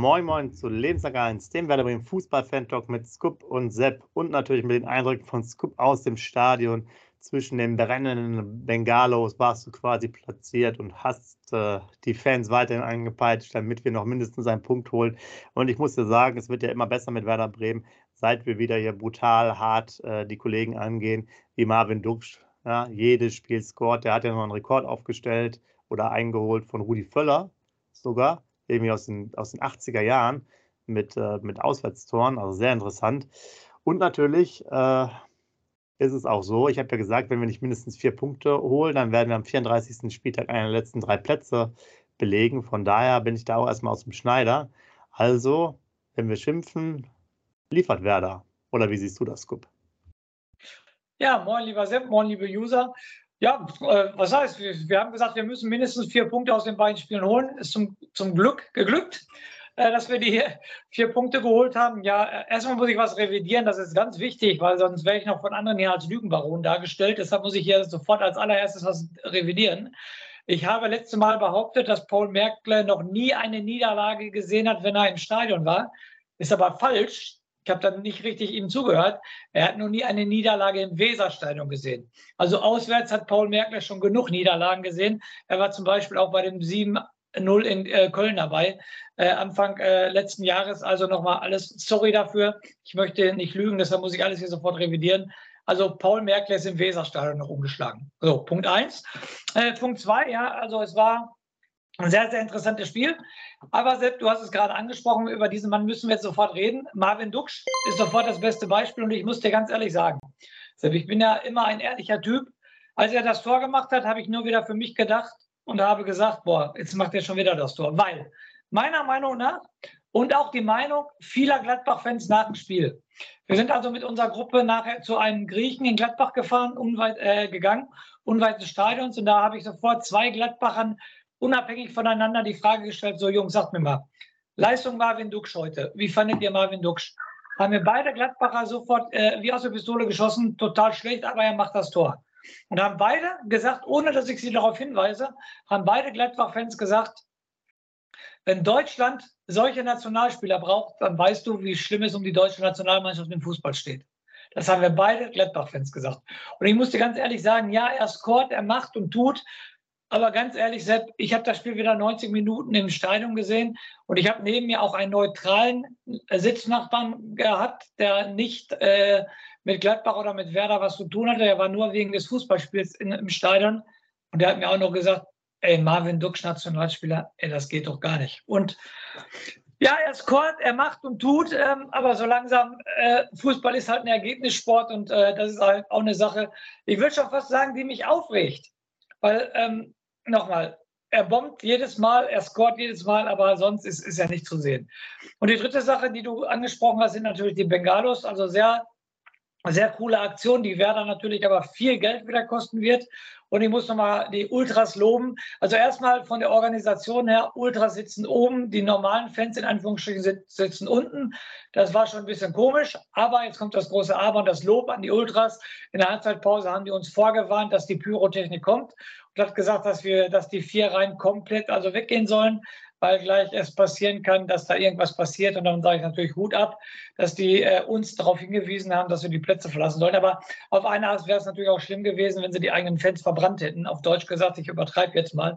Moin Moin zu Lebenslang 1, dem Werder Bremen Fußball-Fan-Talk mit Scoop und Sepp und natürlich mit den Eindrücken von Scoop aus dem Stadion. Zwischen den brennenden Bengalos warst du quasi platziert und hast äh, die Fans weiterhin angepeitscht, damit wir noch mindestens einen Punkt holen. Und ich muss dir sagen, es wird ja immer besser mit Werder Bremen, seit wir wieder hier brutal hart äh, die Kollegen angehen, wie Marvin Duksch. Ja, jedes Spiel scored. Der hat ja noch einen Rekord aufgestellt oder eingeholt von Rudi Völler sogar irgendwie aus den, aus den 80er Jahren mit, äh, mit Auswärtstoren, also sehr interessant. Und natürlich äh, ist es auch so, ich habe ja gesagt, wenn wir nicht mindestens vier Punkte holen, dann werden wir am 34. Spieltag einen der letzten drei Plätze belegen. Von daher bin ich da auch erstmal aus dem Schneider. Also, wenn wir schimpfen, liefert Werder. Oder wie siehst du das, Scoop? Ja, moin lieber Sepp, moin liebe User. Ja, äh, was heißt, wir, haben gesagt, wir müssen mindestens vier Punkte aus den beiden Spielen holen. Ist zum, zum Glück geglückt, äh, dass wir die vier Punkte geholt haben. Ja, äh, erstmal muss ich was revidieren, das ist ganz wichtig, weil sonst wäre ich noch von anderen hier als Lügenbaron dargestellt. Deshalb muss ich hier sofort als allererstes was revidieren. Ich habe letzte Mal behauptet, dass Paul Merkle noch nie eine Niederlage gesehen hat, wenn er im Stadion war. Ist aber falsch. Habe dann nicht richtig ihm zugehört. Er hat noch nie eine Niederlage im Weserstadion gesehen. Also auswärts hat Paul Merkler schon genug Niederlagen gesehen. Er war zum Beispiel auch bei dem 7 0 in äh, Köln dabei, äh, Anfang äh, letzten Jahres. Also nochmal alles, sorry dafür. Ich möchte nicht lügen, deshalb muss ich alles hier sofort revidieren. Also Paul Merkle ist im Weserstadion noch umgeschlagen. So, Punkt 1. Äh, Punkt 2, ja, also es war ein sehr, sehr interessantes Spiel. Aber Sepp, du hast es gerade angesprochen, über diesen Mann müssen wir jetzt sofort reden. Marvin Duksch ist sofort das beste Beispiel und ich muss dir ganz ehrlich sagen, Sepp, ich bin ja immer ein ehrlicher Typ. Als er das Tor gemacht hat, habe ich nur wieder für mich gedacht und habe gesagt, boah, jetzt macht er schon wieder das Tor. Weil meiner Meinung nach und auch die Meinung vieler Gladbach-Fans nach dem Spiel. Wir sind also mit unserer Gruppe nachher zu einem Griechen in Gladbach gefahren, unweit äh, gegangen, unweit des Stadions. Und da habe ich sofort zwei Gladbachern unabhängig voneinander die Frage gestellt, so Jungs, sagt mir mal, Leistung Marvin Duksch heute, wie fandet ihr Marvin Duksch? Haben wir beide Gladbacher sofort äh, wie aus der Pistole geschossen, total schlecht, aber er macht das Tor. Und haben beide gesagt, ohne dass ich sie darauf hinweise, haben beide Gladbach-Fans gesagt, wenn Deutschland solche Nationalspieler braucht, dann weißt du, wie schlimm es um die deutsche Nationalmannschaft im Fußball steht. Das haben wir beide Gladbach-Fans gesagt. Und ich musste ganz ehrlich sagen, ja, er scoret, er macht und tut, aber ganz ehrlich, Sepp, ich habe das Spiel wieder 90 Minuten im Stadion gesehen und ich habe neben mir auch einen neutralen Sitznachbarn gehabt, der nicht äh, mit Gladbach oder mit Werder was zu tun hatte. Er war nur wegen des Fußballspiels in, im Stadion und der hat mir auch noch gesagt, ey, Marvin Duksch, Nationalspieler, ey, das geht doch gar nicht. Und ja, er scoret, er macht und tut, ähm, aber so langsam, äh, Fußball ist halt ein Ergebnissport und äh, das ist halt auch eine Sache, ich würde schon fast sagen, die mich aufregt. Weil ähm, nochmal, er bombt jedes Mal, er scoret jedes Mal, aber sonst ist, ist er nicht zu sehen. Und die dritte Sache, die du angesprochen hast, sind natürlich die Bengalos. Also sehr, sehr coole Aktion, die Werder natürlich aber viel Geld wieder kosten wird. Und ich muss nochmal die Ultras loben. Also erstmal von der Organisation her, Ultras sitzen oben, die normalen Fans in Anführungsstrichen sitzen unten. Das war schon ein bisschen komisch, aber jetzt kommt das große Aber und das Lob an die Ultras. In der Halbzeitpause haben die uns vorgewarnt, dass die Pyrotechnik kommt und hat gesagt, dass wir, dass die vier Reihen komplett also weggehen sollen, weil gleich es passieren kann, dass da irgendwas passiert. Und dann sage ich natürlich Hut ab, dass die äh, uns darauf hingewiesen haben, dass wir die Plätze verlassen sollen. Aber auf eine Art wäre es natürlich auch schlimm gewesen, wenn sie die eigenen Fans verbrannt hätten. Auf Deutsch gesagt, ich übertreibe jetzt mal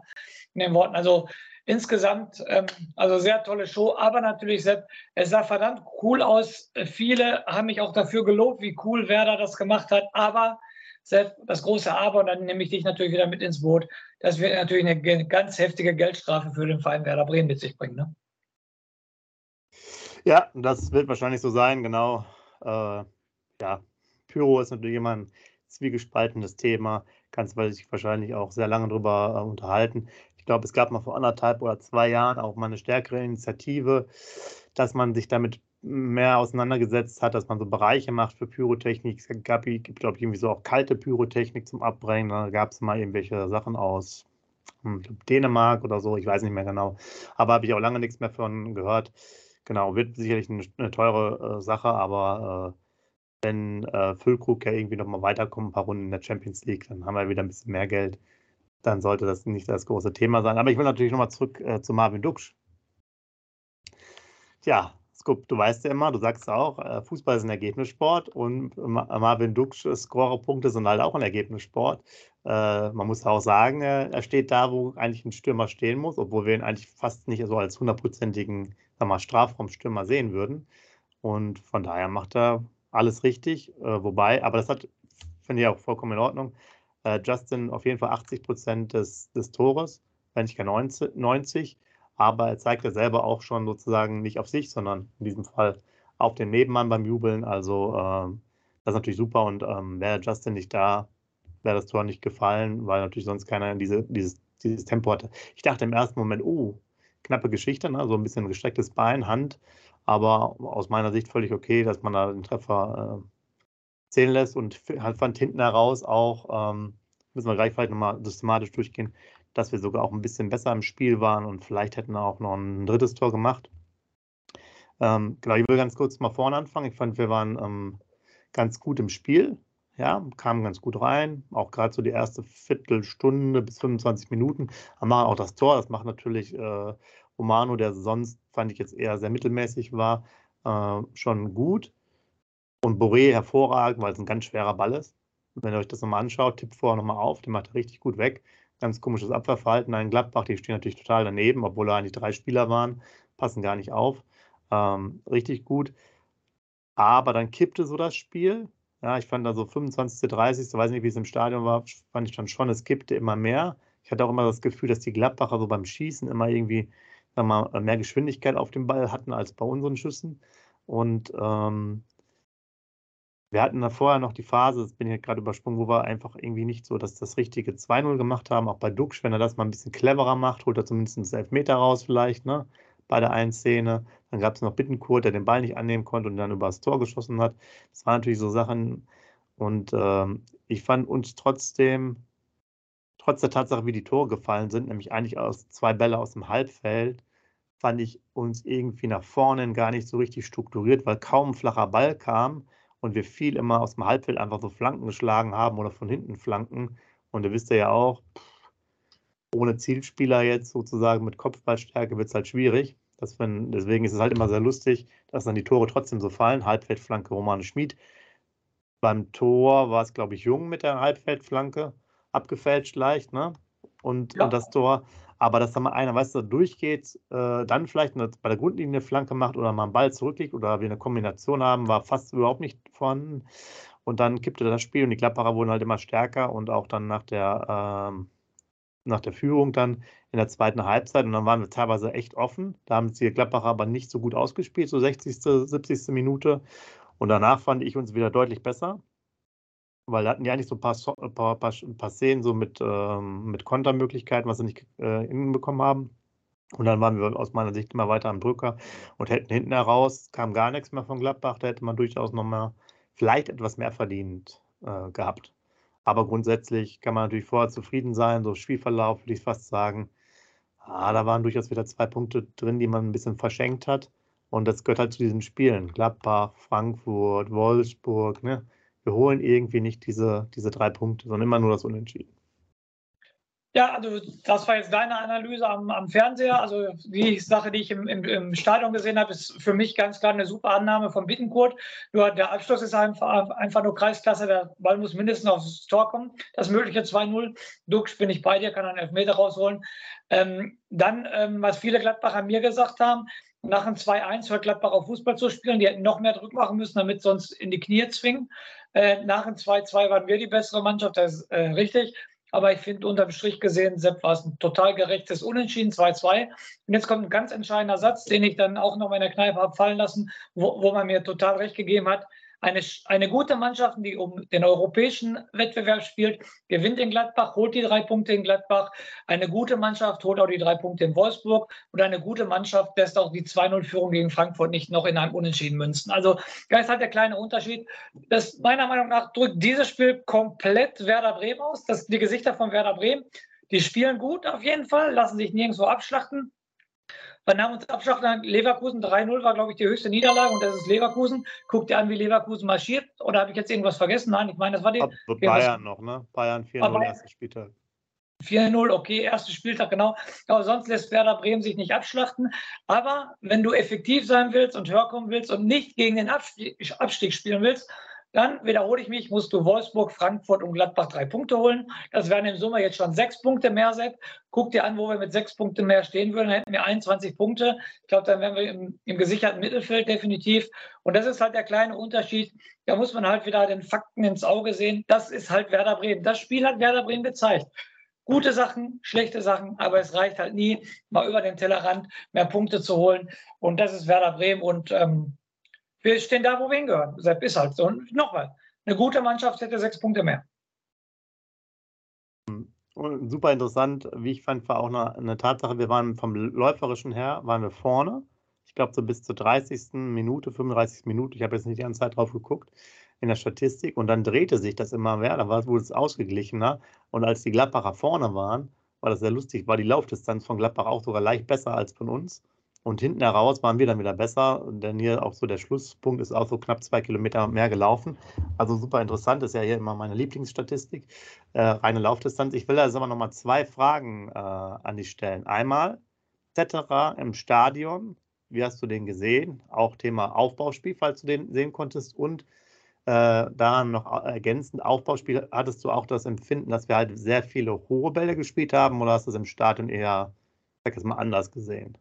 in den Worten. Also insgesamt, ähm, also sehr tolle Show, aber natürlich, Sepp, es sah verdammt cool aus. Viele haben mich auch dafür gelobt, wie cool Werder das gemacht hat. Aber das große Aber, und dann nehme ich dich natürlich wieder mit ins Boot. Das wird natürlich eine ganz heftige Geldstrafe für den Verein Werder Bremen mit sich bringen. Ne? Ja, das wird wahrscheinlich so sein, genau. Äh, ja, Pyro ist natürlich immer ein zwiegespaltenes Thema. Kannst du dich wahrscheinlich auch sehr lange darüber äh, unterhalten. Ich glaube, es gab mal vor anderthalb oder zwei Jahren auch mal eine stärkere Initiative, dass man sich damit mehr auseinandergesetzt hat, dass man so Bereiche macht für Pyrotechnik. Es gab, gibt, glaube ich, irgendwie so auch kalte Pyrotechnik zum Abbrennen. Da gab es mal irgendwelche Sachen aus hm, Dänemark oder so, ich weiß nicht mehr genau. Aber habe ich auch lange nichts mehr von gehört. Genau, wird sicherlich eine, eine teure äh, Sache, aber äh, wenn äh, Füllkrug ja irgendwie nochmal weiterkommt, ein paar Runden in der Champions League, dann haben wir wieder ein bisschen mehr Geld. Dann sollte das nicht das große Thema sein. Aber ich will natürlich nochmal zurück äh, zu Marvin Duksch Tja, Scoop, du weißt ja immer, du sagst auch, äh, Fußball ist ein Ergebnissport und Marvin Duksch Scorerpunkte sind halt auch ein Ergebnissport. Äh, man muss auch sagen, er steht da, wo eigentlich ein Stürmer stehen muss, obwohl wir ihn eigentlich fast nicht so als hundertprozentigen Strafraumstürmer sehen würden. Und von daher macht er alles richtig. Äh, wobei, aber das hat, finde ich auch vollkommen in Ordnung. Justin auf jeden Fall 80 Prozent des, des Tores, wenn nicht gar 90. 90 aber er zeigt ja selber auch schon sozusagen nicht auf sich, sondern in diesem Fall auf den Nebenmann beim Jubeln. Also ähm, das ist natürlich super und ähm, wäre Justin nicht da, wäre das Tor nicht gefallen, weil natürlich sonst keiner diese, dieses, dieses Tempo hatte. Ich dachte im ersten Moment, oh, knappe Geschichte, ne? so ein bisschen gestrecktes Bein, Hand, aber aus meiner Sicht völlig okay, dass man da den Treffer äh, zählen lässt und halt fand hinten heraus auch, ähm, müssen wir gleich vielleicht nochmal systematisch durchgehen, dass wir sogar auch ein bisschen besser im Spiel waren und vielleicht hätten auch noch ein drittes Tor gemacht. Ähm, genau, ich will ganz kurz mal vorne anfangen. Ich fand, wir waren ähm, ganz gut im Spiel, ja, kamen ganz gut rein. Auch gerade so die erste Viertelstunde bis 25 Minuten. Haben wir auch das Tor. Das macht natürlich äh, Romano, der sonst, fand ich jetzt eher sehr mittelmäßig war, äh, schon gut. Und Boré hervorragend, weil es ein ganz schwerer Ball ist. Wenn ihr euch das nochmal anschaut, tippt vorher nochmal auf, den macht er richtig gut weg ganz komisches Abwehrverhalten. Ein Gladbach, die stehen natürlich total daneben, obwohl da eigentlich drei Spieler waren, passen gar nicht auf. Ähm, richtig gut. Aber dann kippte so das Spiel. Ja, ich fand da so 25., 30., weiß nicht, wie es im Stadion war, fand ich dann schon, es kippte immer mehr. Ich hatte auch immer das Gefühl, dass die Gladbacher so beim Schießen immer irgendwie wir mal, mehr Geschwindigkeit auf dem Ball hatten als bei unseren Schüssen. Und ähm, wir hatten da vorher noch die Phase, das bin ich gerade übersprungen, wo wir einfach irgendwie nicht so dass das richtige 2-0 gemacht haben. Auch bei Duxch, wenn er das mal ein bisschen cleverer macht, holt er zumindest einen Elfmeter raus vielleicht, ne? Bei der einen Szene. Dann gab es noch Bittenkurt, der den Ball nicht annehmen konnte und dann über das Tor geschossen hat. Das waren natürlich so Sachen. Und ähm, ich fand uns trotzdem, trotz der Tatsache, wie die Tore gefallen sind, nämlich eigentlich aus zwei Bälle aus dem Halbfeld, fand ich uns irgendwie nach vorne gar nicht so richtig strukturiert, weil kaum ein flacher Ball kam und wir viel immer aus dem Halbfeld einfach so Flanken geschlagen haben oder von hinten Flanken. Und ihr wisst ja auch, ohne Zielspieler jetzt sozusagen mit Kopfballstärke wird es halt schwierig. Das wenn, deswegen ist es halt immer sehr lustig, dass dann die Tore trotzdem so fallen. Halbfeldflanke Romane Schmid. Beim Tor war es, glaube ich, Jung mit der Halbfeldflanke, abgefälscht leicht, ne? Und, ja. und das Tor aber dass da mal einer, weißt du, durchgeht, äh, dann vielleicht eine, bei der Grundlinie eine Flanke macht oder mal einen Ball zurücklegt oder wir eine Kombination haben, war fast überhaupt nicht vorhanden. Und dann kippte das Spiel und die Klapperer wurden halt immer stärker und auch dann nach der, ähm, nach der Führung dann in der zweiten Halbzeit und dann waren wir teilweise echt offen. Da haben die Klapperer aber nicht so gut ausgespielt, so 60., 70. Minute. Und danach fand ich uns wieder deutlich besser weil da hatten die eigentlich so ein paar, paar, paar Szenen so mit, ähm, mit Kontermöglichkeiten, was sie nicht äh, hinbekommen haben. Und dann waren wir aus meiner Sicht immer weiter am Drücker und hätten hinten heraus, kam gar nichts mehr von Gladbach, da hätte man durchaus nochmal vielleicht etwas mehr verdient äh, gehabt. Aber grundsätzlich kann man natürlich vorher zufrieden sein, so Spielverlauf würde ich fast sagen. Ah, da waren durchaus wieder zwei Punkte drin, die man ein bisschen verschenkt hat. Und das gehört halt zu diesen Spielen. Gladbach, Frankfurt, Wolfsburg, ne? Wir holen irgendwie nicht diese, diese drei Punkte, sondern immer nur das Unentschieden. Ja, also das war jetzt deine Analyse am, am Fernseher. Also die Sache, die ich im, im, im, Stadion gesehen habe, ist für mich ganz klar eine super Annahme von Bittenkurt. Nur der Abschluss ist einfach, einfach nur Kreisklasse. Der Ball muss mindestens aufs Tor kommen. Das mögliche 2-0. Dux bin ich bei dir, kann einen Elfmeter rausholen. Ähm, dann, ähm, was viele Gladbacher mir gesagt haben, nach einem 2-1 hört Gladbach auf Fußball zu spielen. Die hätten noch mehr Druck machen müssen, damit uns in die Knie zwingen. Äh, nach dem 2-2 waren wir die bessere Mannschaft, das ist äh, richtig. Aber ich finde, unterm Strich gesehen, Sepp war es ein total gerechtes Unentschieden, 2-2. Und jetzt kommt ein ganz entscheidender Satz, den ich dann auch noch in der Kneipe habe fallen lassen, wo, wo man mir total recht gegeben hat eine, eine gute Mannschaft, die um den europäischen Wettbewerb spielt, gewinnt in Gladbach, holt die drei Punkte in Gladbach. Eine gute Mannschaft holt auch die drei Punkte in Wolfsburg. Und eine gute Mannschaft lässt auch die 2-0-Führung gegen Frankfurt nicht noch in einem Unentschieden münzen. Also da ist halt der kleine Unterschied. Das meiner Meinung nach drückt dieses Spiel komplett Werder Bremen aus. Das die Gesichter von Werder Bremen. Die spielen gut auf jeden Fall, lassen sich nirgendwo abschlachten. Bei Namensabschlag Leverkusen 3-0 war, glaube ich, die höchste Niederlage und das ist Leverkusen. Guckt ihr an, wie Leverkusen marschiert? Oder habe ich jetzt irgendwas vergessen? Nein, ich meine, das war die. Bayern noch, ne? Bayern 4-0 erster Spieltag. 4-0, okay, erster Spieltag, genau. Aber sonst lässt Werder Bremen sich nicht abschlachten. Aber wenn du effektiv sein willst und höher kommen willst und nicht gegen den Abstieg, Abstieg spielen willst, dann wiederhole ich mich, musst du Wolfsburg, Frankfurt und Gladbach drei Punkte holen. Das wären im Sommer jetzt schon sechs Punkte mehr, Sepp. Guck dir an, wo wir mit sechs Punkten mehr stehen würden. Dann hätten wir 21 Punkte. Ich glaube, dann wären wir im, im, gesicherten Mittelfeld definitiv. Und das ist halt der kleine Unterschied. Da muss man halt wieder den Fakten ins Auge sehen. Das ist halt Werder Bremen. Das Spiel hat Werder Bremen gezeigt. Gute Sachen, schlechte Sachen, aber es reicht halt nie, mal über den Tellerrand mehr Punkte zu holen. Und das ist Werder Bremen. Und ähm, wir stehen da, wo wir hingehören. Sepp ist halt so. Und nochmal, eine gute Mannschaft hätte sechs Punkte mehr. Super interessant, wie ich fand, war auch eine, eine, Tatsache, wir waren vom Läuferischen her, waren wir vorne. Ich glaube, so bis zur 30. Minute, 35. Minute, ich habe jetzt nicht die ganze Zeit drauf geguckt, in der Statistik. Und dann drehte sich das immer mehr, da wurde es ausgeglichener. Und als die Gladbacher vorne waren, war das sehr lustig, war die Laufdistanz von Gladbach auch sogar leicht besser als von uns. Und hinten heraus waren wir dann wieder besser, denn hier auch so der Schlusspunkt ist auch so knapp zwei Kilometer mehr gelaufen. Also super interessant, ist ja hier immer meine Lieblingsstatistik, äh, reine Laufdistanz. Ich will also aber nochmal zwei Fragen äh, an dich stellen. Einmal, etc. im Stadion, wie hast du den gesehen? Auch Thema Aufbauspiel, falls du den sehen konntest. Und äh, daran noch ergänzend, Aufbauspiel, hattest du auch das Empfinden, dass wir halt sehr viele hohe Bälle gespielt haben oder hast du es im Stadion eher, sag ich mal, anders gesehen?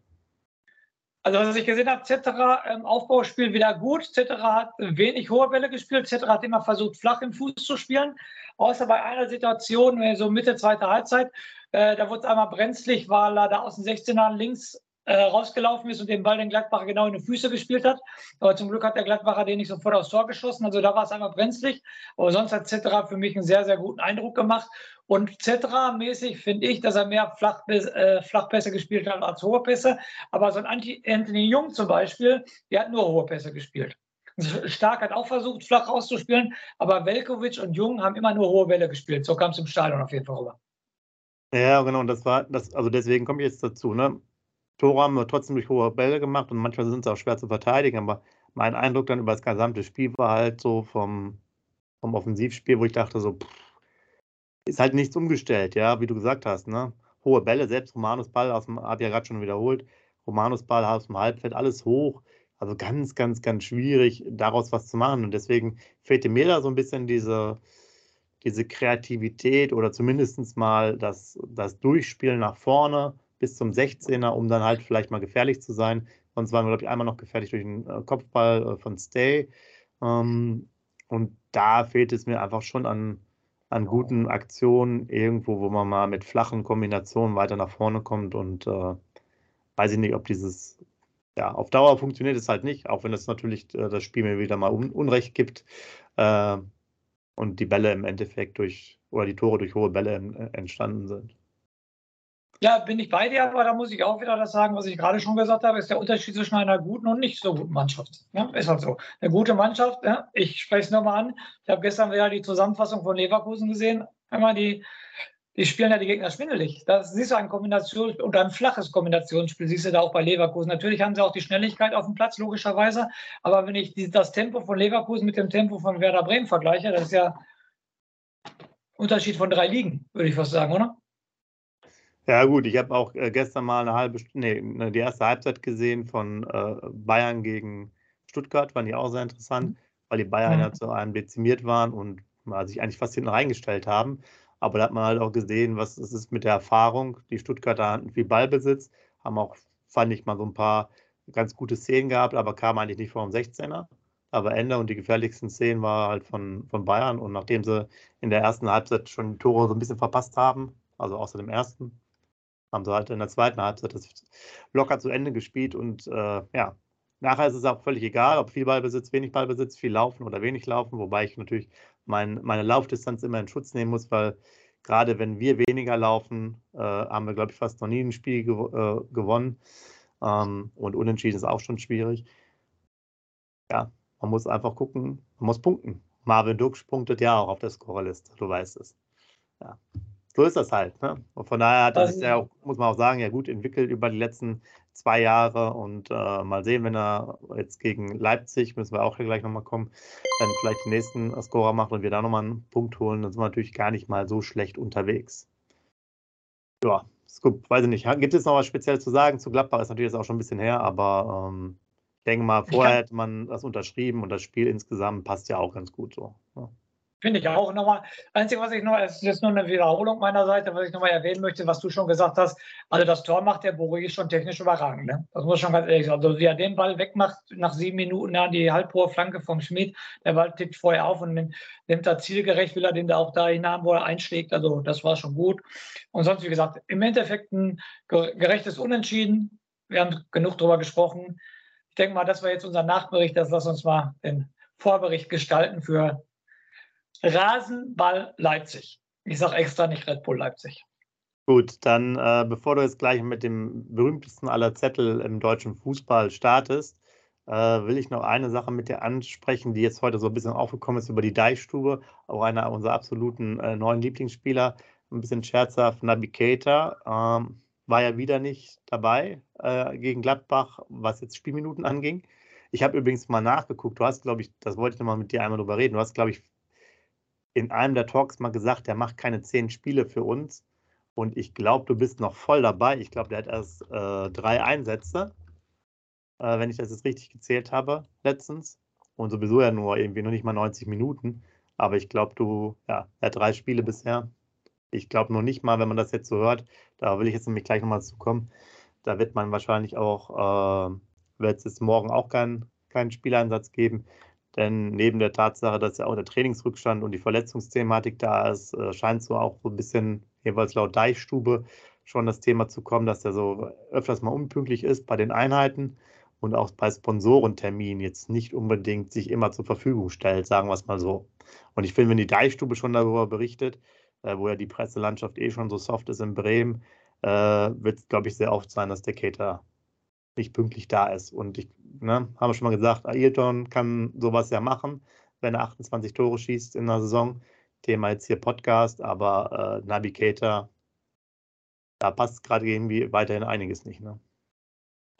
Also was ich gesehen habe, Zetterer im Aufbauspiel wieder gut. Zetterer hat wenig hohe Bälle gespielt. Zetterer hat immer versucht, flach im Fuß zu spielen. Außer bei einer Situation, so Mitte zweiter Halbzeit, äh, da wurde es einmal brenzlig, weil er da aus den 16ern links äh, rausgelaufen ist und den Ball den Gladbacher genau in die Füße gespielt hat. Aber zum Glück hat der Gladbacher den nicht sofort aufs Tor geschossen. Also da war es einmal brenzlig. Aber sonst hat Zetterer für mich einen sehr, sehr guten Eindruck gemacht. Und Zetterer-mäßig finde ich, dass er mehr Flachpässe, äh, Flachpässe gespielt hat als hohe Pässe. Aber so ein Anthony Jung zum Beispiel, der hat nur hohe Pässe gespielt. Stark hat auch versucht, flach rauszuspielen, aber Velkovic und Jung haben immer nur hohe Bälle gespielt. So kam es im Stadion auf jeden Fall rüber. Ja, genau. Und das war, das, also deswegen komme ich jetzt dazu. Ne? Tore haben wir trotzdem durch hohe Bälle gemacht und manchmal sind sie auch schwer zu verteidigen. Aber mein Eindruck dann über das gesamte Spiel war halt so vom, vom Offensivspiel, wo ich dachte, so, pff, ist halt nichts umgestellt, ja, wie du gesagt hast, ne? Hohe Bälle, selbst Romanus Ball aus dem, habe ich ja gerade schon wiederholt, Romanus Ball aus dem Halbfeld, alles hoch. Also ganz, ganz, ganz schwierig, daraus was zu machen. Und deswegen fehlte mir da so ein bisschen diese, diese Kreativität oder zumindest mal das, das Durchspielen nach vorne bis zum 16er, um dann halt vielleicht mal gefährlich zu sein. Sonst waren wir, glaube ich, einmal noch gefährlich durch den äh, Kopfball äh, von Stay. Ähm, und da fehlt es mir einfach schon an, an guten Aktionen irgendwo, wo man mal mit flachen Kombinationen weiter nach vorne kommt und äh, weiß ich nicht, ob dieses, ja, auf Dauer funktioniert es halt nicht, auch wenn es natürlich äh, das Spiel mir wieder mal un Unrecht gibt äh, und die Bälle im Endeffekt durch, oder die Tore durch hohe Bälle äh, entstanden sind. Ja, bin ich bei dir, aber da muss ich auch wieder das sagen, was ich gerade schon gesagt habe, ist der Unterschied zwischen einer guten und nicht so guten Mannschaft. Ja, ist halt so. Eine gute Mannschaft, ja, ich spreche es nochmal an. Ich habe gestern wieder die Zusammenfassung von Leverkusen gesehen. Einmal die, die spielen ja die Gegner schwindelig. Das siehst du ein Kombination und ein flaches Kombinationsspiel, siehst du da auch bei Leverkusen. Natürlich haben sie auch die Schnelligkeit auf dem Platz, logischerweise. Aber wenn ich die, das Tempo von Leverkusen mit dem Tempo von Werder Bremen vergleiche, das ist ja Unterschied von drei Ligen, würde ich fast sagen, oder? Ja, gut, ich habe auch äh, gestern mal eine halbe nee, ne, die erste Halbzeit gesehen von äh, Bayern gegen Stuttgart, fand ich auch sehr interessant, mhm. weil die Bayern ja zu einem dezimiert waren und mal sich eigentlich fast hinten reingestellt haben. Aber da hat man halt auch gesehen, was es ist mit der Erfahrung. Die Stuttgarter hatten viel Ballbesitz, haben auch, fand ich mal, so ein paar ganz gute Szenen gehabt, aber kamen eigentlich nicht vor dem 16er. Aber Ende und die gefährlichsten Szenen war halt von, von Bayern. Und nachdem sie in der ersten Halbzeit schon die Tore so ein bisschen verpasst haben, also außer dem ersten, haben sie halt in der zweiten Halbzeit das locker zu Ende gespielt und äh, ja, nachher ist es auch völlig egal, ob viel Ballbesitz, wenig Ballbesitz, viel Laufen oder wenig Laufen, wobei ich natürlich mein, meine Laufdistanz immer in Schutz nehmen muss, weil gerade wenn wir weniger laufen, äh, haben wir, glaube ich, fast noch nie ein Spiel gew äh, gewonnen ähm, und unentschieden ist auch schon schwierig. Ja, man muss einfach gucken, man muss punkten. Marvin Dux punktet ja auch auf der Scorerliste, du weißt es. Ja so ist das halt. Ne? Und von daher hat er sich ja, muss man auch sagen, ja gut entwickelt über die letzten zwei Jahre und äh, mal sehen, wenn er jetzt gegen Leipzig, müssen wir auch hier gleich nochmal kommen, dann vielleicht den nächsten Scorer macht und wir da nochmal einen Punkt holen, dann sind wir natürlich gar nicht mal so schlecht unterwegs. Ja, Scoop, weiß ich nicht. Gibt es noch was speziell zu sagen? Zu Gladbach ist natürlich jetzt auch schon ein bisschen her, aber ähm, ich denke mal, vorher hätte man das unterschrieben und das Spiel insgesamt passt ja auch ganz gut so. Ne? Finde ich auch nochmal. Einzige, was ich noch, es ist jetzt nur eine Wiederholung meiner Seite, was ich nochmal erwähnen möchte, was du schon gesagt hast. Also das Tor macht der Borigi schon technisch überragend. Ne? Das muss schon ganz ehrlich sein. Also wie er den Ball wegmacht, nach sieben Minuten, ja, die halbhohe Flanke vom Schmied, der Ball tippt vorher auf und nimmt er zielgerecht, will er den da auch da hinein, wo er einschlägt. Also das war schon gut. Und sonst, wie gesagt, im Endeffekt ein gerechtes Unentschieden. Wir haben genug darüber gesprochen. Ich denke mal, das war jetzt unser Nachbericht. Das lass uns mal den Vorbericht gestalten für Rasenball Leipzig. Ich sage extra nicht Red Bull Leipzig. Gut, dann äh, bevor du jetzt gleich mit dem berühmtesten aller Zettel im deutschen Fußball startest, äh, will ich noch eine Sache mit dir ansprechen, die jetzt heute so ein bisschen aufgekommen ist über die Deichstube, auch einer unserer absoluten äh, neuen Lieblingsspieler, ein bisschen scherzhaft, Nabi Keita, ähm, war ja wieder nicht dabei äh, gegen Gladbach, was jetzt Spielminuten anging. Ich habe übrigens mal nachgeguckt, du hast, glaube ich, das wollte ich nochmal mit dir einmal drüber reden, du hast, glaube ich, in einem der Talks mal gesagt, der macht keine zehn Spiele für uns. Und ich glaube, du bist noch voll dabei. Ich glaube, der hat erst äh, drei Einsätze, äh, wenn ich das jetzt richtig gezählt habe, letztens. Und sowieso ja nur irgendwie noch nicht mal 90 Minuten. Aber ich glaube, du, ja, er hat drei Spiele bisher. Ich glaube noch nicht mal, wenn man das jetzt so hört, da will ich jetzt nämlich gleich nochmal zukommen. Da wird man wahrscheinlich auch, äh, wird es morgen auch keinen keinen Spieleinsatz geben. Denn neben der Tatsache, dass ja auch der Trainingsrückstand und die Verletzungsthematik da ist, äh, scheint so auch so ein bisschen, jeweils laut Deichstube, schon das Thema zu kommen, dass er so öfters mal unpünktlich ist bei den Einheiten und auch bei Sponsorenterminen jetzt nicht unbedingt sich immer zur Verfügung stellt, sagen wir es mal so. Und ich finde, wenn die Deichstube schon darüber berichtet, äh, wo ja die Presselandschaft eh schon so soft ist in Bremen, äh, wird es, glaube ich, sehr oft sein, dass der Cater nicht pünktlich da ist. Und ich, ne, haben schon mal gesagt, Ailton kann sowas ja machen, wenn er 28 Tore schießt in der Saison. Thema jetzt hier Podcast, aber äh, Navigator, da passt gerade irgendwie weiterhin einiges nicht. Ne?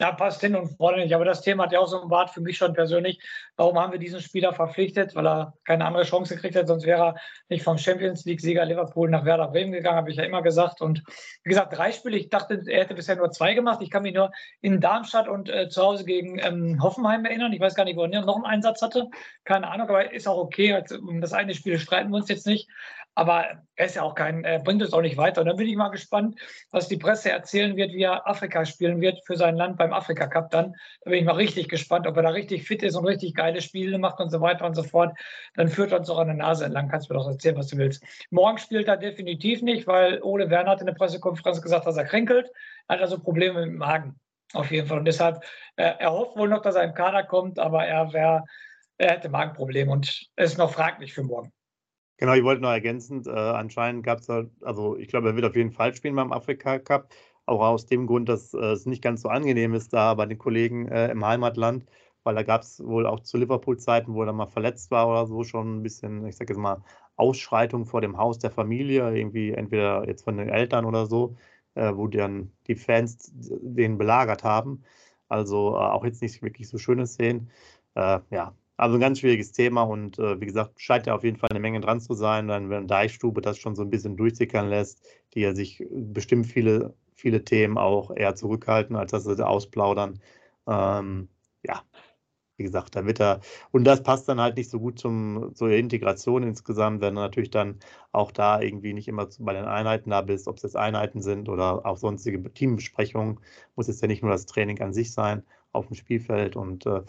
Ja, passt hin und vorne nicht. Aber das Thema hat ja auch so ein Bart für mich schon persönlich. Warum haben wir diesen Spieler verpflichtet? Weil er keine andere Chance gekriegt hat. Sonst wäre er nicht vom Champions League-Sieger Liverpool nach Werder Bremen gegangen, habe ich ja immer gesagt. Und wie gesagt, drei Spiele. Ich dachte, er hätte bisher nur zwei gemacht. Ich kann mich nur in Darmstadt und äh, zu Hause gegen ähm, Hoffenheim erinnern. Ich weiß gar nicht, wo er noch einen Einsatz hatte. Keine Ahnung, aber ist auch okay. Um das eine Spiel streiten wir uns jetzt nicht. Aber er ist ja auch kein, er bringt es auch nicht weiter. Und dann bin ich mal gespannt, was die Presse erzählen wird, wie er Afrika spielen wird für sein Land beim Afrika Cup dann. Da bin ich mal richtig gespannt, ob er da richtig fit ist und richtig geile Spiele macht und so weiter und so fort. Dann führt er uns auch an der Nase entlang. Kannst du mir doch erzählen, was du willst. Morgen spielt er definitiv nicht, weil Ole Werner hat in der Pressekonferenz gesagt, dass er kränkelt. Er hat also Probleme mit dem Magen. Auf jeden Fall. Und deshalb, äh, er hofft wohl noch, dass er im Kader kommt, aber er, wär, er hätte Magenprobleme und ist noch fraglich für morgen. Genau, ich wollte noch ergänzend, äh, anscheinend gab es halt, also ich glaube, er wird auf jeden Fall spielen beim Afrika Cup, auch aus dem Grund, dass äh, es nicht ganz so angenehm ist da bei den Kollegen äh, im Heimatland, weil da gab es wohl auch zu Liverpool-Zeiten, wo er mal verletzt war oder so, schon ein bisschen, ich sage jetzt mal, Ausschreitung vor dem Haus der Familie, irgendwie entweder jetzt von den Eltern oder so, äh, wo dann die Fans den belagert haben. Also auch jetzt nicht wirklich so schöne Szenen. Ja, also ein ganz schwieriges Thema und wie gesagt, scheint ja auf jeden Fall eine Menge dran zu sein, dann wenn Deichstube das schon so ein bisschen durchsickern lässt, die ja sich bestimmt viele, viele Themen auch eher zurückhalten, als dass sie ausplaudern. Ähm, ja, wie gesagt, da wird er, und das passt dann halt nicht so gut zum, zur Integration insgesamt, wenn du natürlich dann auch da irgendwie nicht immer bei den Einheiten da bist, ob es jetzt Einheiten sind oder auch sonstige Teambesprechungen, muss es ja nicht nur das Training an sich sein auf dem Spielfeld. Und äh,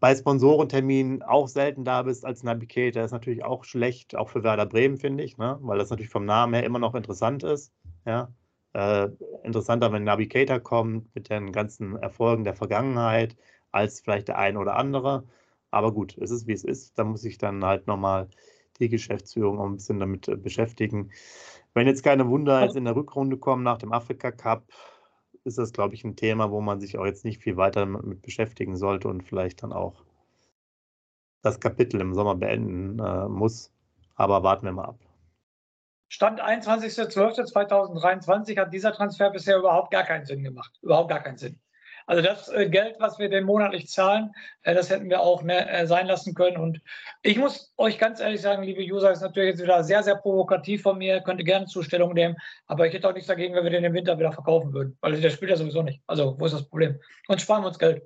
bei Sponsorenterminen auch selten da bist als Navigator ist natürlich auch schlecht, auch für Werder Bremen, finde ich, ne? weil das natürlich vom Namen her immer noch interessant ist. Ja? Äh, interessanter, wenn Navigator kommt mit den ganzen Erfolgen der Vergangenheit, als vielleicht der ein oder andere. Aber gut, es ist wie es ist. Da muss ich dann halt nochmal die Geschäftsführung auch ein bisschen damit äh, beschäftigen. Wenn jetzt keine Wunder jetzt in der Rückrunde kommen nach dem Afrika Cup, ist das, glaube ich, ein Thema, wo man sich auch jetzt nicht viel weiter mit beschäftigen sollte und vielleicht dann auch das Kapitel im Sommer beenden äh, muss. Aber warten wir mal ab. Stand 21.12.2023 hat dieser Transfer bisher überhaupt gar keinen Sinn gemacht. Überhaupt gar keinen Sinn. Also das äh, Geld, was wir dem monatlich zahlen, äh, das hätten wir auch ne, äh, sein lassen können. Und ich muss euch ganz ehrlich sagen, liebe User, ist natürlich jetzt wieder sehr, sehr provokativ von mir, könnte gerne Zustellung nehmen, aber ich hätte auch nichts dagegen, wenn wir den im Winter wieder verkaufen würden, weil der spielt ja sowieso nicht. Also wo ist das Problem? Und sparen wir uns Geld.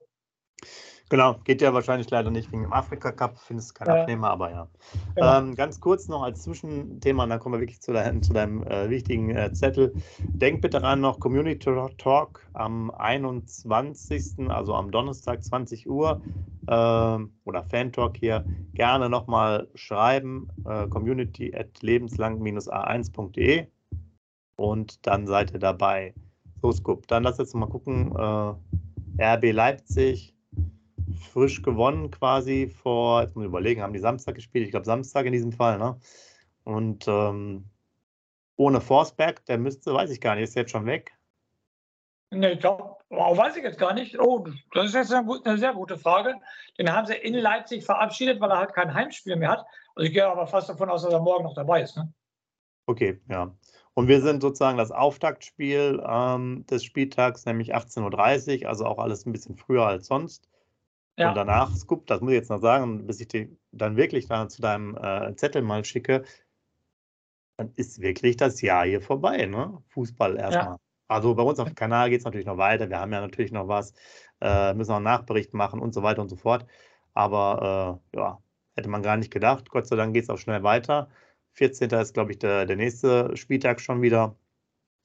Genau, geht ja wahrscheinlich leider nicht wegen dem Afrika Cup, findest kein ja. Abnehmer, aber ja. Genau. Ähm, ganz kurz noch als Zwischenthema, und dann kommen wir wirklich zu, dein, zu deinem äh, wichtigen äh, Zettel. Denk bitte daran noch Community Talk am 21., also am Donnerstag 20 Uhr äh, oder Fan Talk hier, gerne nochmal schreiben, äh, community at lebenslang-a1.de und dann seid ihr dabei. So, Scoop, dann lass jetzt mal gucken, äh, RB Leipzig, frisch gewonnen quasi vor, jetzt muss ich überlegen, haben die Samstag gespielt? Ich glaube Samstag in diesem Fall, ne? Und ähm, ohne Forsberg, der müsste, weiß ich gar nicht, ist jetzt schon weg. Ne, ich glaube, oh, weiß ich jetzt gar nicht. Oh, das ist jetzt eine, eine, sehr gute Frage. Den haben sie in Leipzig verabschiedet, weil er halt kein Heimspiel mehr hat. Also ich gehe aber fast davon aus, dass er morgen noch dabei ist. Ne? Okay, ja. Und wir sind sozusagen das Auftaktspiel ähm, des Spieltags, nämlich 18.30 Uhr, also auch alles ein bisschen früher als sonst. Ja. Und danach, Scoop, das muss ich jetzt noch sagen, bis ich dich dann wirklich da zu deinem äh, Zettel mal schicke, dann ist wirklich das Jahr hier vorbei, ne? Fußball erstmal. Ja. Also bei uns auf dem Kanal geht es natürlich noch weiter. Wir haben ja natürlich noch was, äh, müssen noch einen Nachbericht machen und so weiter und so fort. Aber äh, ja, hätte man gar nicht gedacht. Gott sei Dank geht es auch schnell weiter. 14. ist, glaube ich, der, der nächste Spieltag schon wieder.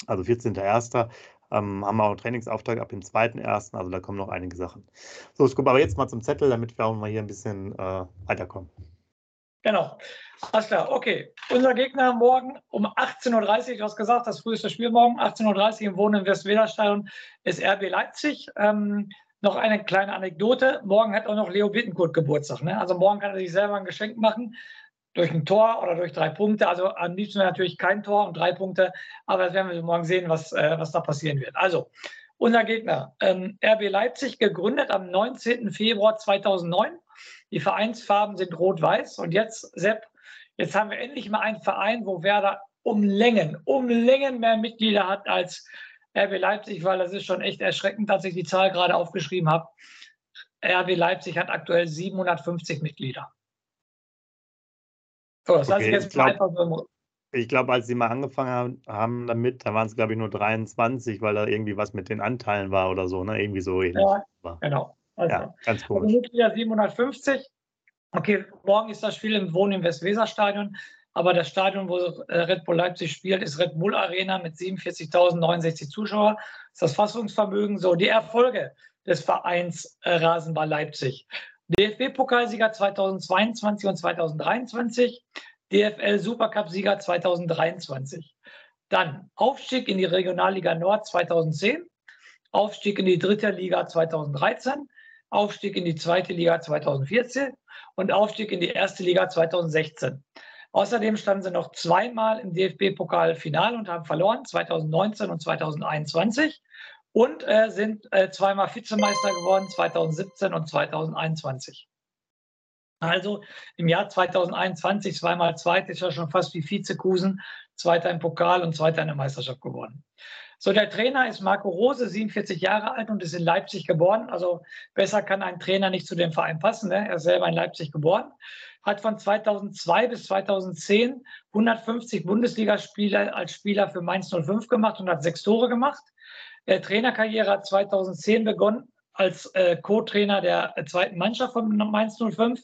Also 14.01. Ähm, haben wir auch einen Trainingsauftrag ab dem 2.1., also da kommen noch einige Sachen. So, ich gucke aber jetzt mal zum Zettel, damit wir auch mal hier ein bisschen äh, weiterkommen. Genau. Alles klar, okay. Unser Gegner morgen um 18.30 Uhr, du hast gesagt, das früheste Spiel morgen, 18.30 Uhr im Wohnen im Westweserstadion ist RB Leipzig. Ähm, noch eine kleine Anekdote. Morgen hat auch noch Leo Bittenkurt Geburtstag. Ne? Also morgen kann er sich selber ein Geschenk machen durch ein Tor oder durch drei Punkte. Also am liebsten natürlich kein Tor und drei Punkte, aber das werden wir morgen sehen, was, äh, was da passieren wird. Also, unser Gegner, ähm, RB Leipzig, gegründet am 19. Februar 2009. Die Vereinsfarben sind rot-weiß. Und jetzt, Sepp, jetzt haben wir endlich mal einen Verein, wo Werder um Längen, um Längen mehr Mitglieder hat als RB Leipzig, weil das ist schon echt erschreckend, dass ich die Zahl gerade aufgeschrieben habe. RB Leipzig hat aktuell 750 Mitglieder. So, das okay, jetzt ich glaube, glaub, als sie mal angefangen haben damit, da waren es, glaube ich, nur 23, weil da irgendwie was mit den Anteilen war oder so, ne? Irgendwie so ähnlich. Ja, war. genau. Also, ja, ganz also komisch. Also 750. Okay, morgen ist das Spiel im Wohnen im Westweserstadion, aber das Stadion, wo äh, Red Bull Leipzig spielt, ist Red Bull Arena mit 47.069 Zuschauern. Das ist das Fassungsvermögen. So, die Erfolge des Vereins äh, Rasenball Leipzig. DFB-Pokalsieger 2022 und 2023, DFL Supercup-Sieger 2023. Dann Aufstieg in die Regionalliga Nord 2010, Aufstieg in die dritte Liga 2013, Aufstieg in die zweite Liga 2014 und Aufstieg in die erste Liga 2016. Außerdem standen sie noch zweimal im DFB-Pokal-Final und haben verloren, 2019 und 2021 und äh, sind äh, zweimal Vizemeister geworden, 2017 und 2021. Also im Jahr 2021 zweimal zweit ist ja schon fast wie Vizekusen, zweiter im Pokal und zweiter in der Meisterschaft geworden. So, der Trainer ist Marco Rose, 47 Jahre alt und ist in Leipzig geboren. Also besser kann ein Trainer nicht zu dem Verein passen. Ne? Er ist selber in Leipzig geboren. Hat von 2002 bis 2010 150 Bundesligaspiele als Spieler für Mainz 05 gemacht und hat sechs Tore gemacht. Der Trainerkarriere hat 2010 begonnen als äh, Co-Trainer der äh, zweiten Mannschaft von Mainz 05.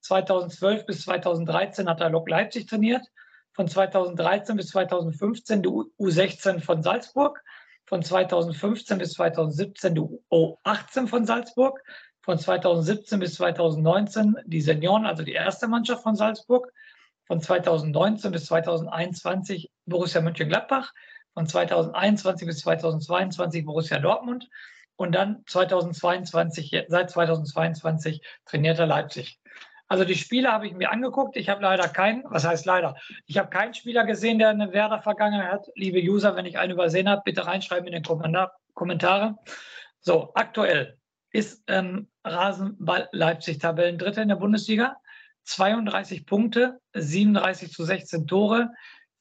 2012 bis 2013 hat er Lok Leipzig trainiert. Von 2013 bis 2015 die U16 von Salzburg. Von 2015 bis 2017 die U18 von Salzburg. Von 2017 bis 2019 die Senioren, also die erste Mannschaft von Salzburg. Von 2019 bis 2021 Borussia Mönchengladbach von 2021 bis 2022 Borussia Dortmund und dann 2022, seit 2022 trainiert er Leipzig. Also die Spiele habe ich mir angeguckt. Ich habe leider keinen, was heißt leider? Ich habe keinen Spieler gesehen, der eine Werder-Vergangenheit hat. Liebe User, wenn ich einen übersehen habe, bitte reinschreiben in den Kommentare. So, aktuell ist ähm, Rasenball Leipzig Tabellendritter in der Bundesliga. 32 Punkte, 37 zu 16 Tore,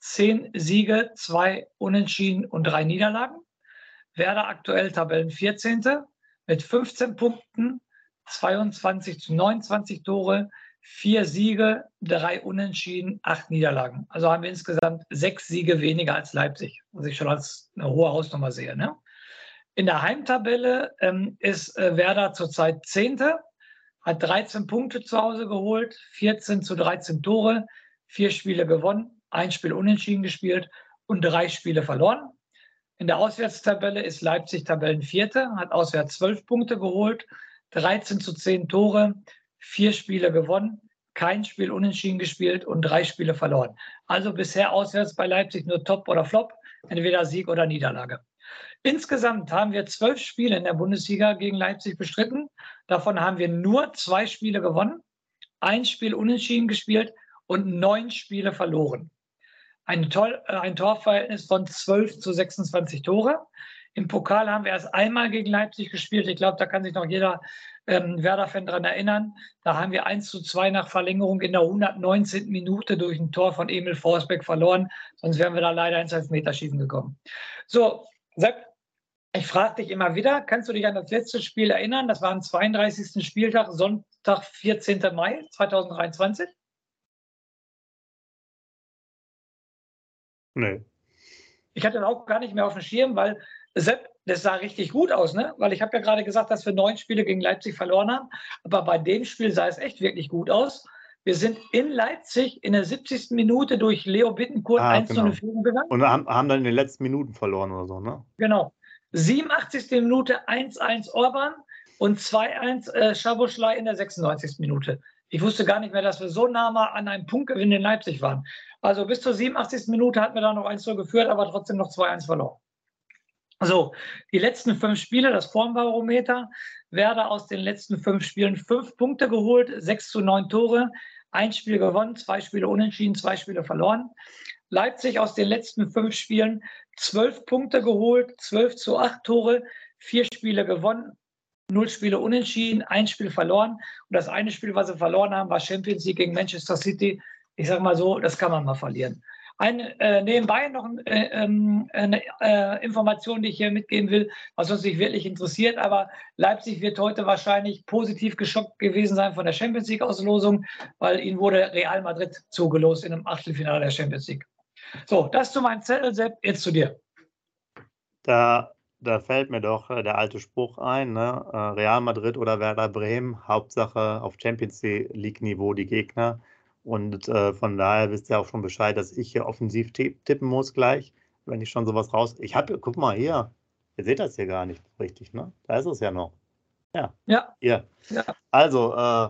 zehn Siege, zwei Unentschieden und drei Niederlagen. Werder aktuell Tabellen 14. mit 15 Punkten, 22 zu 29 Tore, vier Siege, drei Unentschieden, acht Niederlagen. Also haben wir insgesamt sechs Siege weniger als Leipzig, was ich schon als eine hohe Hausnummer sehe. Ne? In der Heimtabelle ähm, ist äh, Werder zurzeit Zehnte, hat 13 Punkte zu Hause geholt, 14 zu 13 Tore, vier Spiele gewonnen, ein Spiel unentschieden gespielt und drei Spiele verloren. In der Auswärtstabelle ist Leipzig Tabellenvierte, hat auswärts 12 Punkte geholt, 13 zu 10 Tore, vier Spiele gewonnen, kein Spiel unentschieden gespielt und drei Spiele verloren. Also bisher auswärts bei Leipzig nur Top oder Flop, entweder Sieg oder Niederlage. Insgesamt haben wir zwölf Spiele in der Bundesliga gegen Leipzig bestritten. Davon haben wir nur zwei Spiele gewonnen, ein Spiel unentschieden gespielt und neun Spiele verloren. Ein, Tor, äh, ein Torverhältnis von 12 zu 26 Tore. Im Pokal haben wir erst einmal gegen Leipzig gespielt. Ich glaube, da kann sich noch jeder ähm, Werder-Fan daran erinnern. Da haben wir 1 zu 2 nach Verlängerung in der 119. Minute durch ein Tor von Emil Forsbeck verloren. Sonst wären wir da leider ins Elfmeterschießen gekommen. So, Sepp, ich frage dich immer wieder, kannst du dich an das letzte Spiel erinnern? Das war am 32. Spieltag, Sonntag, 14. Mai 2023. Nee. Ich hatte auch gar nicht mehr auf dem Schirm, weil Sepp, das sah richtig gut aus, ne? Weil ich habe ja gerade gesagt, dass wir neun Spiele gegen Leipzig verloren haben. Aber bei dem Spiel sah es echt wirklich gut aus. Wir sind in Leipzig in der 70. Minute durch Leo Bittenkurt ah, 1 genau. Führung gegangen. Und haben, haben dann in den letzten Minuten verloren oder so, ne? Genau. 87. Minute 1-1 Orban und 2-1 äh, Schaboschlei in der 96. Minute. Ich wusste gar nicht mehr, dass wir so nah mal an einem Punktgewinn in Leipzig waren. Also bis zur 87. Minute hatten wir da noch 1-0 geführt, aber trotzdem noch 2-1 verloren. So, die letzten fünf Spiele, das Formbarometer, Werder aus den letzten fünf Spielen fünf Punkte geholt, sechs zu neun Tore, ein Spiel gewonnen, zwei Spiele unentschieden, zwei Spiele verloren. Leipzig aus den letzten fünf Spielen zwölf Punkte geholt, zwölf zu acht Tore, vier Spiele gewonnen, null Spiele unentschieden, ein Spiel verloren. Und das eine Spiel, was sie verloren haben, war Champions League gegen Manchester City. Ich sage mal so, das kann man mal verlieren. Eine, äh, nebenbei noch äh, ähm, eine äh, Information, die ich hier mitgeben will, was uns nicht wirklich interessiert, aber Leipzig wird heute wahrscheinlich positiv geschockt gewesen sein von der Champions League-Auslosung, weil ihnen wurde Real Madrid zugelost in einem Achtelfinale der Champions League. So, das zu meinem Zettel, Sepp, jetzt zu dir. Da, da fällt mir doch äh, der alte Spruch ein, ne? Äh, Real Madrid oder Werder Bremen, Hauptsache auf Champions League-Niveau die Gegner. Und äh, von daher wisst ihr auch schon Bescheid, dass ich hier offensiv tippen muss gleich, wenn ich schon sowas raus. Ich habe, guck mal hier, ihr seht das hier gar nicht richtig, ne? Da ist es ja noch. Ja. Ja. Hier. Ja. Also, äh,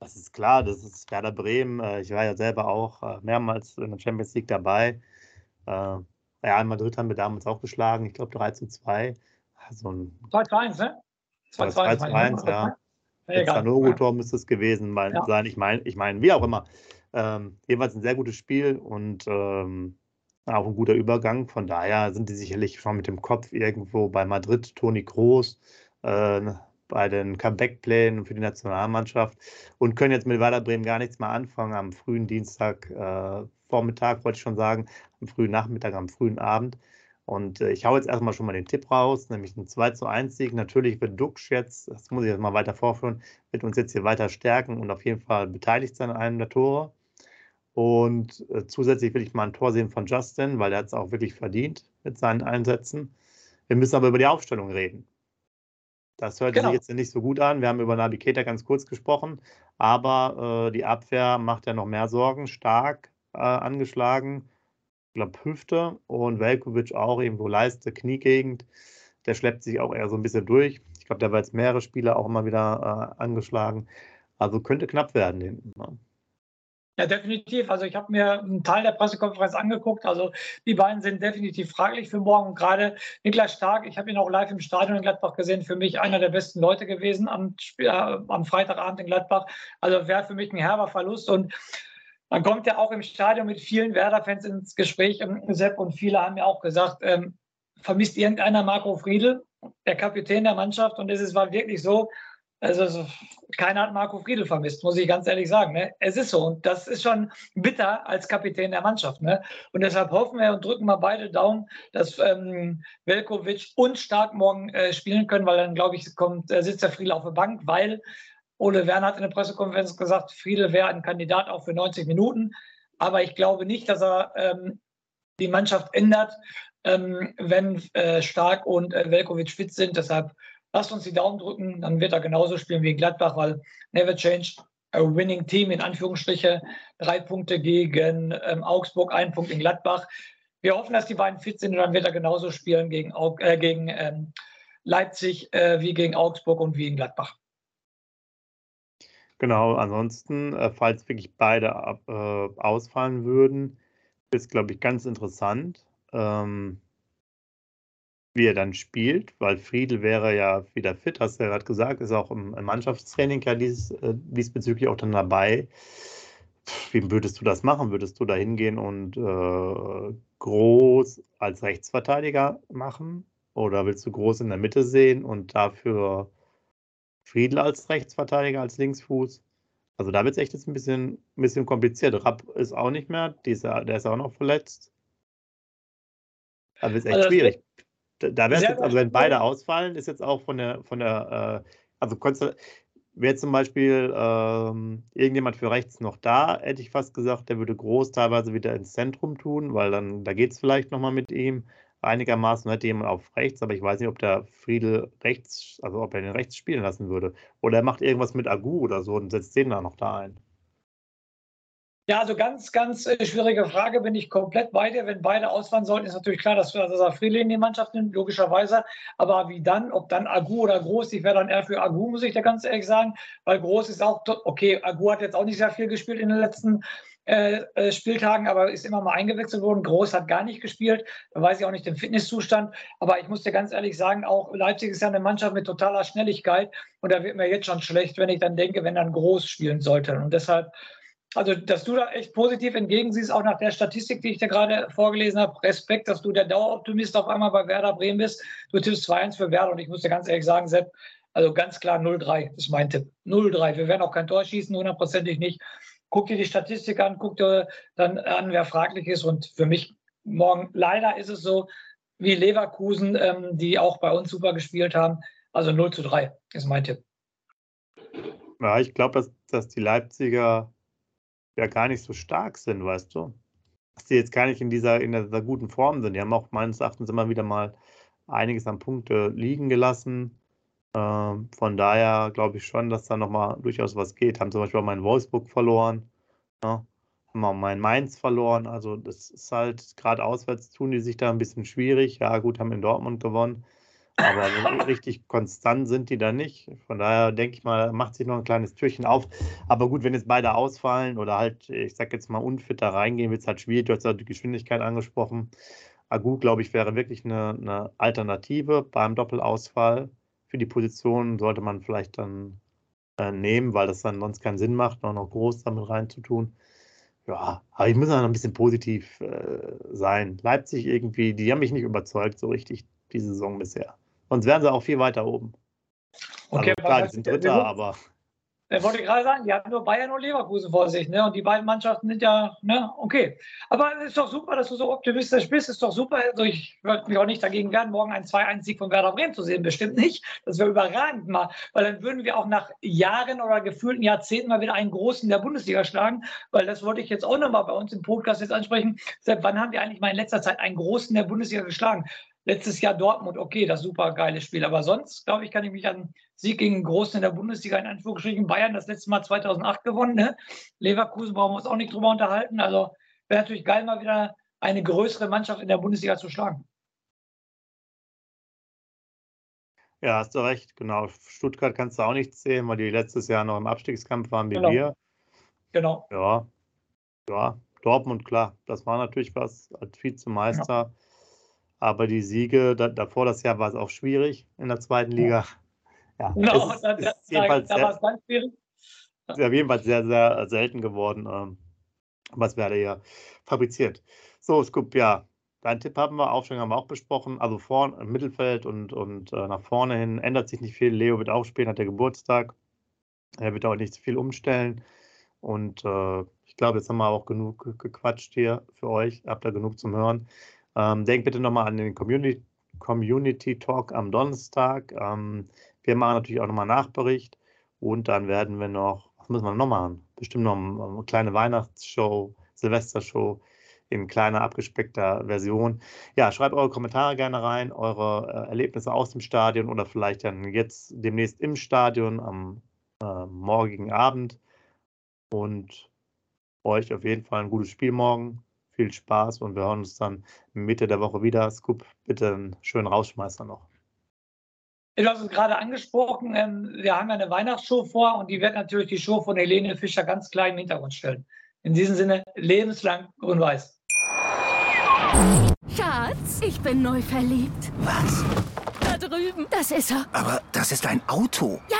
das ist klar, das ist Werder Bremen. Äh, ich war ja selber auch mehrmals in der Champions League dabei. Äh, Real Madrid haben wir damals auch geschlagen, ich glaube 3 zu 2. Also 2 zu 1, ne? 2 zu 1, 1 ja. Ja, Zanogo-Tor müsste es gewesen ja. sein. Ich meine, ich mein, wie auch immer. Ähm, jedenfalls ein sehr gutes Spiel und ähm, auch ein guter Übergang. Von daher sind die sicherlich schon mit dem Kopf irgendwo bei Madrid, Toni Kroos, äh, bei den Comeback-Plänen für die Nationalmannschaft und können jetzt mit Werder Bremen gar nichts mehr anfangen am frühen Dienstag, äh, Vormittag, wollte ich schon sagen, am frühen Nachmittag, am frühen Abend. Und äh, ich hau jetzt erstmal schon mal den Tipp raus, nämlich ein 2 zu 1 Sieg. Natürlich wird Dux jetzt, das muss ich jetzt mal weiter vorführen, wird uns jetzt hier weiter stärken und auf jeden Fall beteiligt sein an einem der Tore. Und äh, zusätzlich will ich mal ein Tor sehen von Justin, weil er hat es auch wirklich verdient mit seinen Einsätzen. Wir müssen aber über die Aufstellung reden. Das hört genau. sich jetzt nicht so gut an. Wir haben über Nabi Keita ganz kurz gesprochen, aber äh, die Abwehr macht ja noch mehr Sorgen. Stark äh, angeschlagen glaube, Hüfte und Velkovic auch irgendwo Leiste, Kniegegend. Der schleppt sich auch eher so ein bisschen durch. Ich glaube, der war jetzt mehrere Spiele auch immer wieder äh, angeschlagen. Also könnte knapp werden hinten. Ne? Ja, definitiv. Also ich habe mir einen Teil der Pressekonferenz angeguckt. Also die beiden sind definitiv fraglich für morgen. Und gerade Niklas Stark, ich habe ihn auch live im Stadion in Gladbach gesehen, für mich einer der besten Leute gewesen am, äh, am Freitagabend in Gladbach. Also wäre für mich ein herber Verlust. Und man kommt ja auch im Stadion mit vielen Werder-Fans ins Gespräch, Sepp, und viele haben ja auch gesagt, ähm, vermisst irgendeiner Marco Friedl, der Kapitän der Mannschaft. Und es war wirklich so, Also keiner hat Marco Friedl vermisst, muss ich ganz ehrlich sagen. Ne? Es ist so und das ist schon bitter als Kapitän der Mannschaft. Ne? Und deshalb hoffen wir und drücken mal beide Daumen, dass ähm, Velkovic und Stark morgen äh, spielen können, weil dann, glaube ich, kommt, äh, sitzt der Friedl auf der Bank, weil Ole Werner hat in der Pressekonferenz gesagt, Friedel wäre ein Kandidat auch für 90 Minuten. Aber ich glaube nicht, dass er ähm, die Mannschaft ändert, ähm, wenn äh, Stark und äh, Velkovic fit sind. Deshalb lasst uns die Daumen drücken, dann wird er genauso spielen wie Gladbach, weil never change a winning team in Anführungsstriche. Drei Punkte gegen ähm, Augsburg, ein Punkt in Gladbach. Wir hoffen, dass die beiden fit sind und dann wird er genauso spielen gegen, äh, gegen ähm, Leipzig äh, wie gegen Augsburg und wie in Gladbach. Genau, ansonsten, äh, falls wirklich beide ab, äh, ausfallen würden, ist, glaube ich, ganz interessant, ähm, wie er dann spielt, weil Friedel wäre ja wieder fit, hast du ja gerade gesagt, ist auch im, im Mannschaftstraining ja dies, äh, diesbezüglich auch dann dabei. Wie würdest du das machen? Würdest du da hingehen und äh, Groß als Rechtsverteidiger machen? Oder willst du Groß in der Mitte sehen und dafür Friedel als Rechtsverteidiger, als Linksfuß? Also da wird es echt jetzt ein bisschen, ein bisschen kompliziert. Rapp ist auch nicht mehr, dieser, der ist auch noch verletzt. Da wird es echt also schwierig. Da wäre es jetzt, also wenn beide ausfallen, ist jetzt auch von der, von der, äh, also wäre zum Beispiel ähm, irgendjemand für rechts noch da, hätte ich fast gesagt, der würde groß teilweise wieder ins Zentrum tun, weil dann, da geht es vielleicht nochmal mit ihm einigermaßen, hätte jemand auf rechts, aber ich weiß nicht, ob der Friedel rechts, also ob er den rechts spielen lassen würde. Oder er macht irgendwas mit Agu oder so und setzt den da noch da ein. Ja, also ganz, ganz äh, schwierige Frage. Bin ich komplett bei dir. Wenn beide ausfahren sollten, ist natürlich klar, dass, dass er Friedel in die Mannschaft nimmt, logischerweise. Aber wie dann? Ob dann Agu oder Groß? Ich wäre dann eher für Agu, muss ich da ganz ehrlich sagen. Weil Groß ist auch, okay, Agu hat jetzt auch nicht sehr viel gespielt in den letzten äh, äh, Spieltagen, aber ist immer mal eingewechselt worden. Groß hat gar nicht gespielt. Da weiß ich auch nicht den Fitnesszustand. Aber ich muss dir ganz ehrlich sagen, auch Leipzig ist ja eine Mannschaft mit totaler Schnelligkeit. Und da wird mir jetzt schon schlecht, wenn ich dann denke, wenn dann Groß spielen sollte. Und deshalb also, dass du da echt positiv entgegensiehst, auch nach der Statistik, die ich dir gerade vorgelesen habe. Respekt, dass du der Daueroptimist auf einmal bei Werder Bremen bist. Du tippst 2-1 für Werder und ich muss dir ganz ehrlich sagen, Sepp, also ganz klar 0-3 ist mein Tipp. 0-3. Wir werden auch kein Tor schießen, hundertprozentig nicht. Guck dir die Statistik an, guck dir dann an, wer fraglich ist. Und für mich morgen, leider ist es so, wie Leverkusen, ähm, die auch bei uns super gespielt haben. Also 0 zu 3 ist mein Tipp. Ja, ich glaube, dass, dass die Leipziger ja gar nicht so stark sind, weißt du? Dass die jetzt gar nicht in dieser, in dieser guten Form sind. Die haben auch meines Erachtens immer wieder mal einiges an Punkte liegen gelassen. Ähm, von daher glaube ich schon, dass da nochmal durchaus was geht. Haben zum Beispiel auch meinen Wolfsburg verloren. Ja, haben auch meinen Mainz verloren. Also das ist halt, gerade auswärts tun die sich da ein bisschen schwierig. Ja, gut, haben in Dortmund gewonnen. Aber richtig konstant sind die da nicht. Von daher denke ich mal, macht sich noch ein kleines Türchen auf. Aber gut, wenn jetzt beide ausfallen oder halt, ich sag jetzt mal, unfit da reingehen, wird es halt schwierig. Du hast ja die Geschwindigkeit angesprochen. Agu, glaube ich, wäre wirklich eine, eine Alternative beim Doppelausfall. Für die Position sollte man vielleicht dann äh, nehmen, weil das dann sonst keinen Sinn macht, noch, noch groß damit reinzutun. Ja, aber ich muss noch ein bisschen positiv äh, sein. Leipzig irgendwie, die haben mich nicht überzeugt so richtig die Saison bisher. Sonst wären sie auch viel weiter oben. Okay, also, klar, die sind Dritter, aber. Ich wollte gerade sagen, die hatten nur Bayern und Leverkusen vor sich, ne? Und die beiden Mannschaften sind ja, ne, okay. Aber es ist doch super, dass du so optimistisch bist. Ist doch super. Also ich würde mich auch nicht dagegen wehren, morgen einen 2-1-Sieg von Werder Bremen zu sehen. Bestimmt nicht. Das wäre überragend mal. Weil dann würden wir auch nach Jahren oder gefühlten Jahrzehnten mal wieder einen Großen der Bundesliga schlagen. Weil das wollte ich jetzt auch nochmal bei uns im Podcast jetzt ansprechen. Seit wann haben wir eigentlich mal in letzter Zeit einen Großen der Bundesliga geschlagen? Letztes Jahr Dortmund, okay, das super geile Spiel. Aber sonst, glaube ich, kann ich mich an Sieg gegen Großen in der Bundesliga in Anführungsstrichen Bayern das letzte Mal 2008 gewonnen. Ne? Leverkusen brauchen wir uns auch nicht drüber unterhalten. Also wäre natürlich geil, mal wieder eine größere Mannschaft in der Bundesliga zu schlagen. Ja, hast du recht, genau. Stuttgart kannst du auch nicht zählen, weil die letztes Jahr noch im Abstiegskampf waren wie genau. wir. Genau. Ja, ja, Dortmund, klar, das war natürlich was als Vizemeister. Ja. Aber die Siege, da, davor das Jahr war es auch schwierig in der zweiten Liga. Ja, genau, es, ist, ist jedenfalls da war es ganz schwierig. Ist ja jedenfalls sehr, sehr äh, selten geworden, ähm, was werde hier fabriziert. So, Scoop, ja, dein Tipp haben wir, Aufstellung haben wir auch besprochen. Also vorn, im Mittelfeld und, und äh, nach vorne hin ändert sich nicht viel. Leo wird auch spielen, hat der Geburtstag. Er wird auch nicht zu viel umstellen. Und äh, ich glaube, jetzt haben wir auch genug gequatscht hier für euch. Habt ihr genug zum Hören. Ähm, denkt bitte nochmal an den Community, Community Talk am Donnerstag. Ähm, wir machen natürlich auch nochmal Nachbericht. Und dann werden wir noch, was müssen wir noch machen? Bestimmt noch eine kleine Weihnachtsshow, Silvestershow in kleiner, abgespeckter Version. Ja, schreibt eure Kommentare gerne rein, eure äh, Erlebnisse aus dem Stadion oder vielleicht dann jetzt demnächst im Stadion am äh, morgigen Abend. Und euch auf jeden Fall ein gutes Spiel morgen. Viel Spaß und wir hören uns dann Mitte der Woche wieder. Scoop, bitte einen schönen Rausschmeißer noch. Du hast es gerade angesprochen, ähm, wir haben ja eine Weihnachtsshow vor und die wird natürlich die Show von Helene Fischer ganz klein im Hintergrund stellen. In diesem Sinne, lebenslang grün-weiß. Schatz, ich bin neu verliebt. Was? Da drüben. Das ist er. Aber das ist ein Auto. Ja,